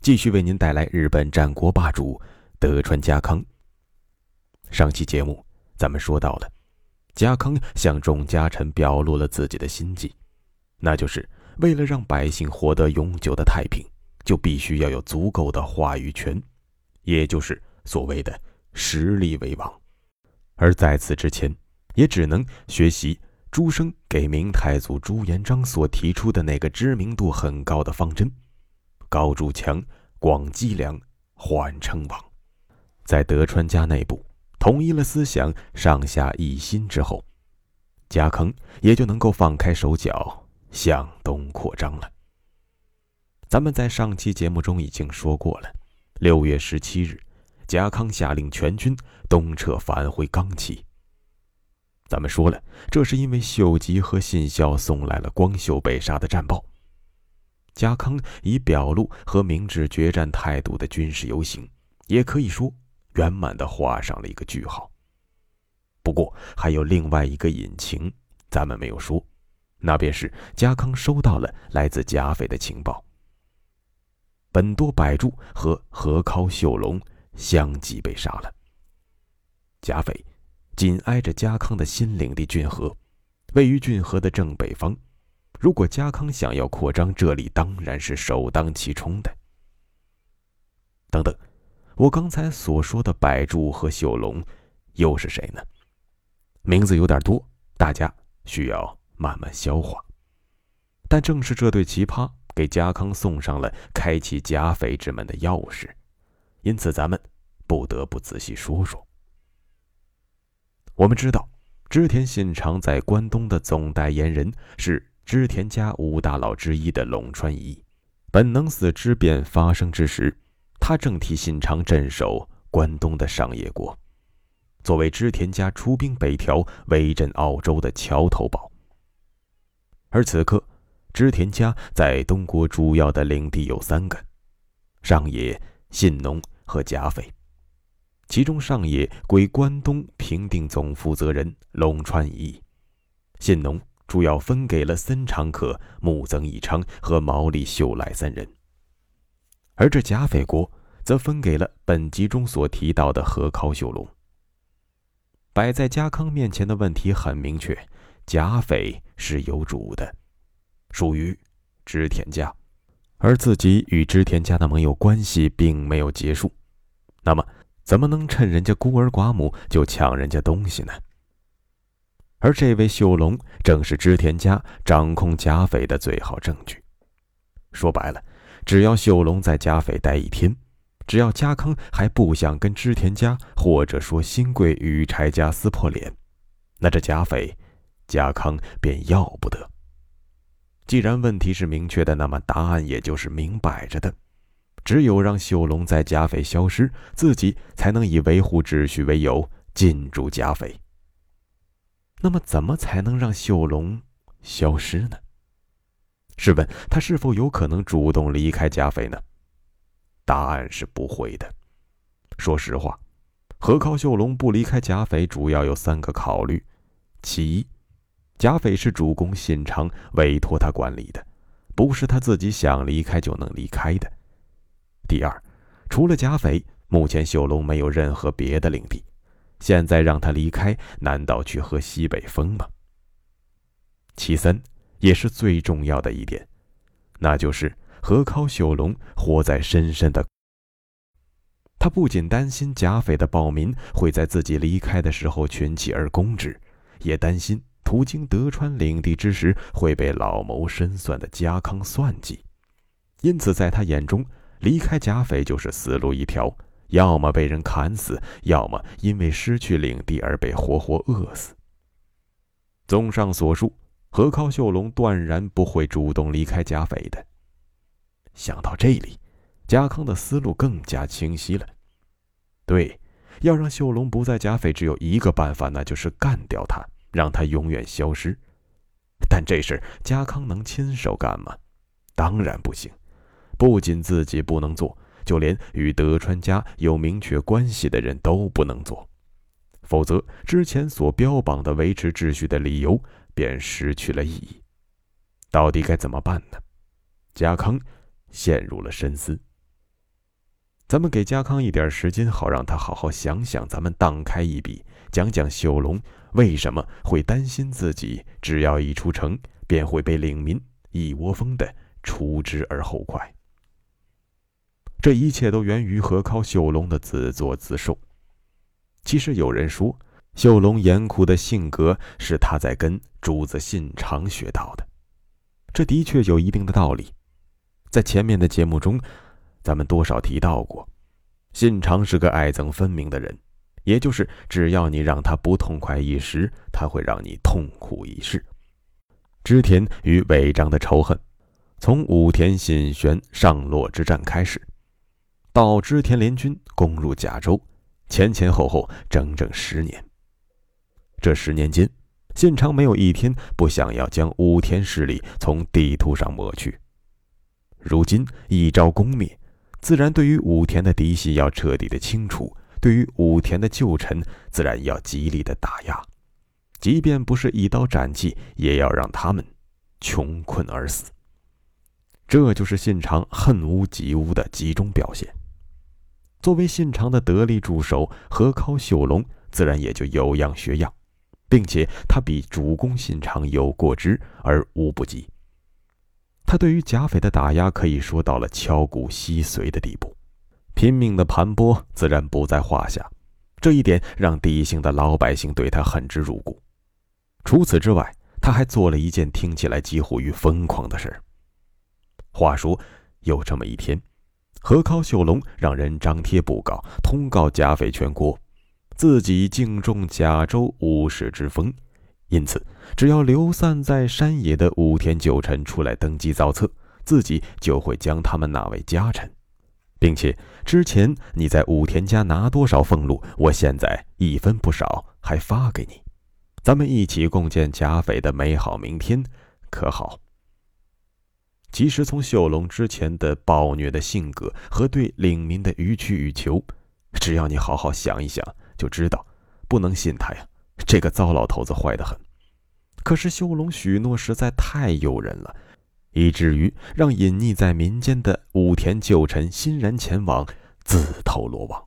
继续为您带来日本战国霸主德川家康。上期节目咱们说到了，家康向众家臣表露了自己的心计，那就是为了让百姓获得永久的太平，就必须要有足够的话语权，也就是所谓的实力为王。而在此之前，也只能学习朱生给明太祖朱元璋所提出的那个知名度很高的方针。高筑墙，广积粮，缓称王。在德川家内部统一了思想，上下一心之后，家康也就能够放开手脚向东扩张了。咱们在上期节目中已经说过了，六月十七日，家康下令全军东撤，返回冈崎。咱们说了，这是因为秀吉和信孝送来了光秀被杀的战报。家康以表露和明智决战态度的军事游行，也可以说圆满的画上了一个句号。不过，还有另外一个隐情，咱们没有说，那便是家康收到了来自甲斐的情报。本多百柱和河尻秀隆相继被杀了。甲斐紧挨着家康的新领地骏河，位于骏河的正北方。如果家康想要扩张，这里当然是首当其冲的。等等，我刚才所说的百柱和秀龙，又是谁呢？名字有点多，大家需要慢慢消化。但正是这对奇葩，给家康送上了开启甲斐之门的钥匙，因此咱们不得不仔细说说。我们知道，织田信长在关东的总代言人是。织田家五大佬之一的龙川一，本能寺之变发生之时，他正替信长镇守关东的上野国，作为织田家出兵北条、围镇澳洲的桥头堡。而此刻，织田家在东国主要的领地有三个：上野、信浓和甲斐。其中，上野归关东平定总负责人龙川一，信浓。主要分给了森长可、木曾义昌和毛利秀赖三人，而这甲斐国则分给了本集中所提到的河尻秀隆。摆在家康面前的问题很明确：甲斐是有主的，属于织田家，而自己与织田家的盟友关系并没有结束，那么怎么能趁人家孤儿寡母就抢人家东西呢？而这位秀龙正是织田家掌控甲斐的最好证据。说白了，只要秀龙在甲斐待一天，只要家康还不想跟织田家或者说新贵羽柴家撕破脸，那这甲斐，家康便要不得。既然问题是明确的，那么答案也就是明摆着的：只有让秀龙在甲斐消失，自己才能以维护秩序为由进驻甲斐。那么，怎么才能让秀龙消失呢？试问他是否有可能主动离开加菲呢？答案是不会的。说实话，何靠秀龙不离开贾斐，主要有三个考虑：其一，贾斐是主公信长委托他管理的，不是他自己想离开就能离开的；第二，除了贾斐，目前秀龙没有任何别的领地。现在让他离开，难道去喝西北风吗？其三，也是最重要的一点，那就是何尻秀龙活在深深的。他不仅担心甲斐的暴民会在自己离开的时候群起而攻之，也担心途经德川领地之时会被老谋深算的家康算计，因此在他眼中，离开甲斐就是死路一条。要么被人砍死，要么因为失去领地而被活活饿死。综上所述，何靠秀龙断然不会主动离开甲斐的。想到这里，家康的思路更加清晰了。对，要让秀龙不在甲斐，只有一个办法，那就是干掉他，让他永远消失。但这事家康能亲手干吗？当然不行。不仅自己不能做，就连与德川家有明确关系的人都不能做，否则之前所标榜的维持秩序的理由便失去了意义。到底该怎么办呢？家康陷入了深思。咱们给家康一点时间，好让他好好想想。咱们荡开一笔，讲讲秀龙为什么会担心自己，只要一出城，便会被领民一窝蜂的除之而后快。这一切都源于何靠秀龙的自作自受。其实有人说，秀龙严酷的性格是他在跟主子信长学到的，这的确有一定的道理。在前面的节目中，咱们多少提到过，信长是个爱憎分明的人，也就是只要你让他不痛快一时，他会让你痛苦一世。织田与尾张的仇恨，从武田信玄上洛之战开始。到织田联军攻入甲州，前前后后整整十年。这十年间，信长没有一天不想要将武田势力从地图上抹去。如今一朝攻灭，自然对于武田的嫡系要彻底的清除，对于武田的旧臣自然要极力的打压，即便不是一刀斩尽，也要让他们穷困而死。这就是信长恨屋及乌的集中表现。作为信长的得力助手，和靠秀龙自然也就有样学样，并且他比主公信长有过之而无不及。他对于甲斐的打压可以说到了敲骨吸髓的地步，拼命的盘剥自然不在话下。这一点让底姓的老百姓对他恨之入骨。除此之外，他还做了一件听起来几乎于疯狂的事儿。话说，有这么一天。何靠秀龙让人张贴布告，通告甲斐全国，自己敬重甲州武士之风，因此只要流散在山野的武田旧臣出来登记造册，自己就会将他们纳为家臣，并且之前你在武田家拿多少俸禄，我现在一分不少还发给你，咱们一起共建甲斐的美好明天，可好？其实，从秀龙之前的暴虐的性格和对领民的予取予求，只要你好好想一想，就知道不能信他呀。这个糟老头子坏得很。可是秀龙许诺实在太诱人了，以至于让隐匿在民间的武田旧臣欣然前往，自投罗网。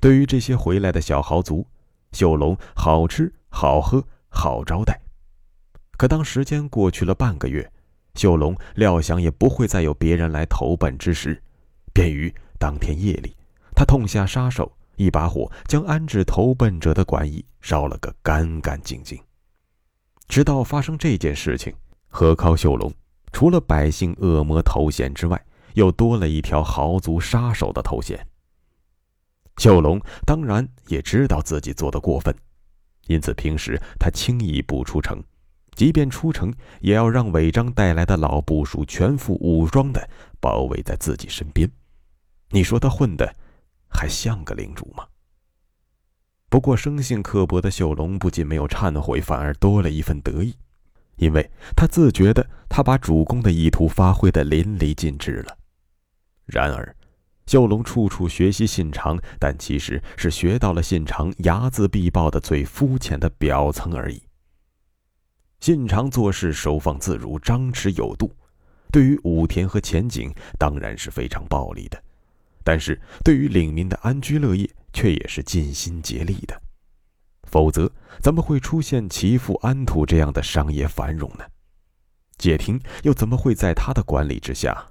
对于这些回来的小豪族，秀龙好吃好喝好招待。可当时间过去了半个月，秀龙料想也不会再有别人来投奔之时，便于当天夜里，他痛下杀手，一把火将安置投奔者的馆驿烧了个干干净净。直到发生这件事情，何靠秀龙除了百姓恶魔头衔之外，又多了一条豪族杀手的头衔。秀龙当然也知道自己做的过分，因此平时他轻易不出城。即便出城，也要让违章带来的老部属全副武装的包围在自己身边。你说他混的还像个领主吗？不过生性刻薄的秀龙不仅没有忏悔，反而多了一份得意，因为他自觉的他把主公的意图发挥的淋漓尽致了。然而，秀龙处处学习信长，但其实是学到了信长睚眦必报的最肤浅的表层而已。信长做事收放自如，张弛有度，对于武田和前景当然是非常暴力的，但是对于领民的安居乐业却也是尽心竭力的。否则，怎么会出现齐富安土这样的商业繁荣呢？解听又怎么会在他的管理之下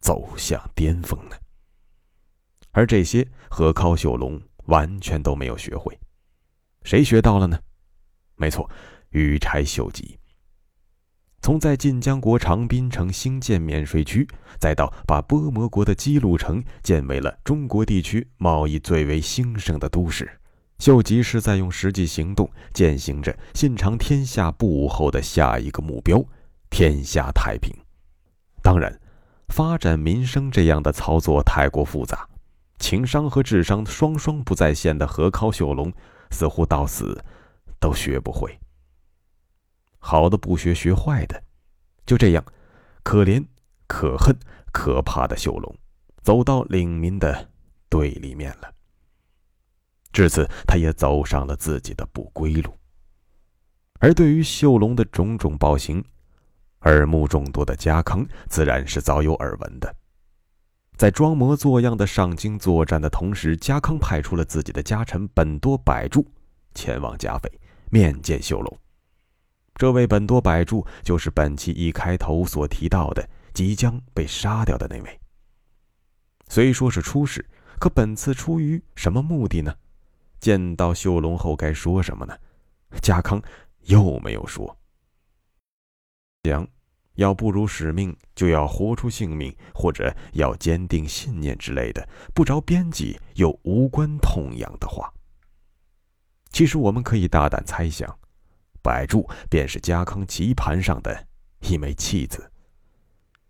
走向巅峰呢？而这些和高秀龙完全都没有学会，谁学到了呢？没错。羽柴秀吉，从在晋江国长滨城兴建免税区，再到把波摩国的姬路城建为了中国地区贸易最为兴盛的都市，秀吉是在用实际行动践行着信长天下不武后的下一个目标——天下太平。当然，发展民生这样的操作太过复杂，情商和智商双双不在线的何尻秀龙，似乎到死都学不会。好的不学，学坏的，就这样，可怜、可恨、可怕的秀龙，走到领民的对立面了。至此，他也走上了自己的不归路。而对于秀龙的种种暴行，耳目众多的家康自然是早有耳闻的。在装模作样的上京作战的同时，家康派出了自己的家臣本多百柱前往甲斐面见秀龙。这位本多百柱就是本期一开头所提到的即将被杀掉的那位。虽说是出使，可本次出于什么目的呢？见到秀龙后该说什么呢？家康又没有说。讲，要不辱使命，就要活出性命，或者要坚定信念之类的不着边际又无关痛痒的话。其实我们可以大胆猜想，百柱便是家康棋盘上的一枚弃子，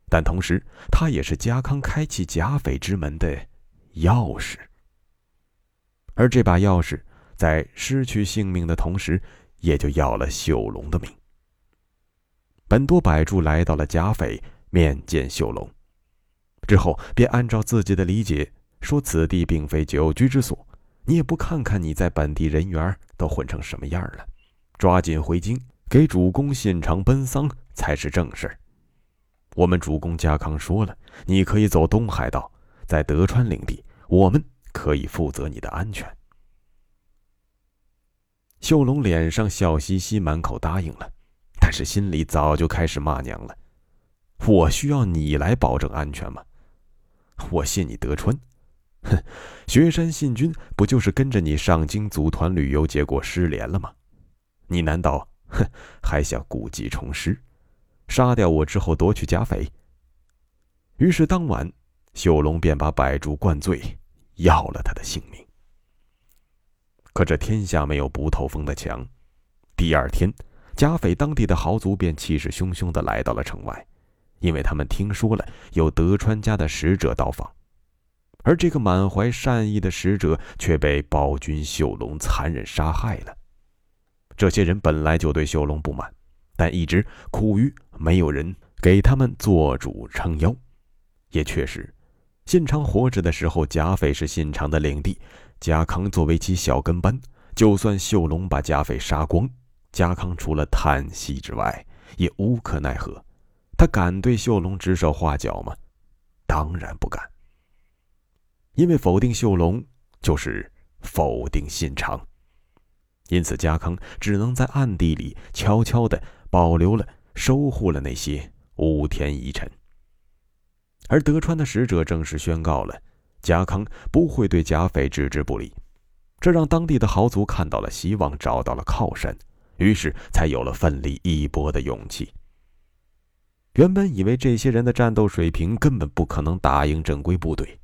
但同时他也是家康开启甲斐之门的钥匙。而这把钥匙，在失去性命的同时，也就要了秀龙的命。本多百柱来到了甲斐，面见秀龙，之后便按照自己的理解说：“此地并非久居之所，你也不看看你在本地人缘都混成什么样了，抓紧回京给主公现场奔丧才是正事儿。我们主公家康说了，你可以走东海道，在德川领地，我们。”可以负责你的安全。秀龙脸上笑嘻嘻，满口答应了，但是心里早就开始骂娘了。我需要你来保证安全吗？我信你德川？哼，雪山信君不就是跟着你上京组团旅游，结果失联了吗？你难道哼还想故技重施，杀掉我之后夺取甲斐？于是当晚，秀龙便把百竹灌醉。要了他的性命。可这天下没有不透风的墙。第二天，甲斐当地的豪族便气势汹汹地来到了城外，因为他们听说了有德川家的使者到访，而这个满怀善意的使者却被暴君秀龙残忍杀害了。这些人本来就对秀龙不满，但一直苦于没有人给他们做主撑腰，也确实。信长活着的时候，甲斐是信长的领地，贾康作为其小跟班，就算秀龙把甲斐杀光，家康除了叹息之外，也无可奈何。他敢对秀龙指手画脚吗？当然不敢。因为否定秀龙，就是否定信长，因此家康只能在暗地里悄悄地保留了、收护了那些武田遗臣。而德川的使者正式宣告了，家康不会对甲斐置之不理，这让当地的豪族看到了希望，找到了靠山，于是才有了奋力一搏的勇气。原本以为这些人的战斗水平根本不可能打赢正规部队，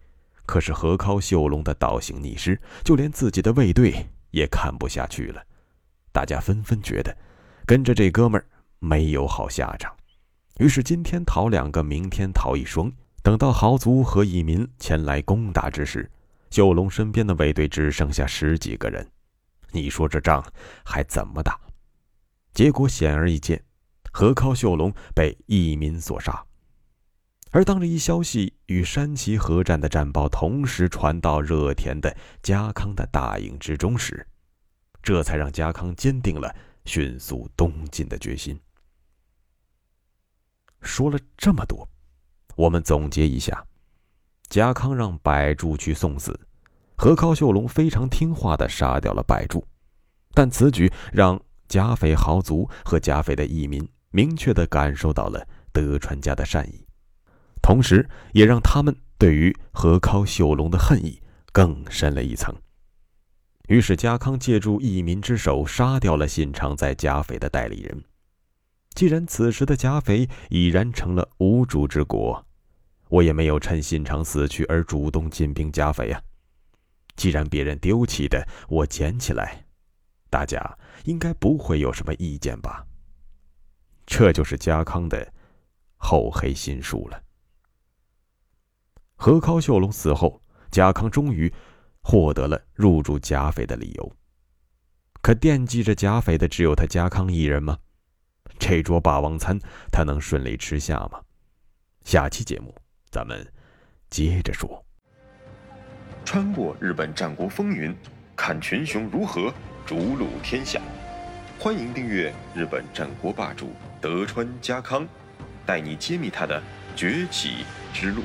可是何尻秀龙的倒行逆施，就连自己的卫队也看不下去了，大家纷纷觉得，跟着这哥们儿没有好下场，于是今天逃两个，明天逃一双。等到豪族和义民前来攻打之时，秀龙身边的卫队只剩下十几个人。你说这仗还怎么打？结果显而易见，何靠秀龙被义民所杀。而当这一消息与山崎合战的战报同时传到热田的家康的大营之中时，这才让家康坚定了迅速东进的决心。说了这么多。我们总结一下：家康让百柱去送死，和高秀龙非常听话的杀掉了百柱，但此举让甲斐豪族和甲斐的义民明确的感受到了德川家的善意，同时也让他们对于何靠秀龙的恨意更深了一层。于是家康借助义民之手杀掉了信长在甲斐的代理人。既然此时的甲斐已然成了无主之国，我也没有趁信长死去而主动进兵甲斐呀。既然别人丢弃的，我捡起来，大家应该不会有什么意见吧？这就是家康的厚黑心术了。和康秀龙死后，贾康终于获得了入主贾匪的理由。可惦记着贾匪的只有他贾康一人吗？这桌霸王餐他能顺利吃下吗？下期节目咱们接着说。穿过日本战国风云，看群雄如何逐鹿天下。欢迎订阅日本战国霸主德川家康，带你揭秘他的崛起之路。